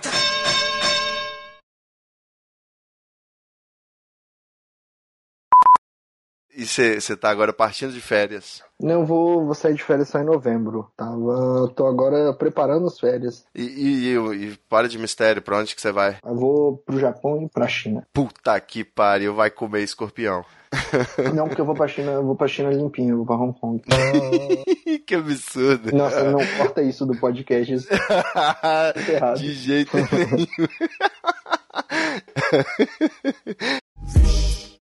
E você tá agora partindo de férias. Não, eu vou, vou sair de férias só em novembro. Tava, tô agora preparando as férias. E, e, e- e para de mistério, pra onde que você vai? Eu vou pro Japão e pra China. Puta que pariu, vai comer escorpião. Não, porque eu vou pra China, eu vou pra China limpinho, eu vou pra Hong Kong. que absurdo. Nossa, não corta isso do podcast. Isso errado. de jeito nenhum.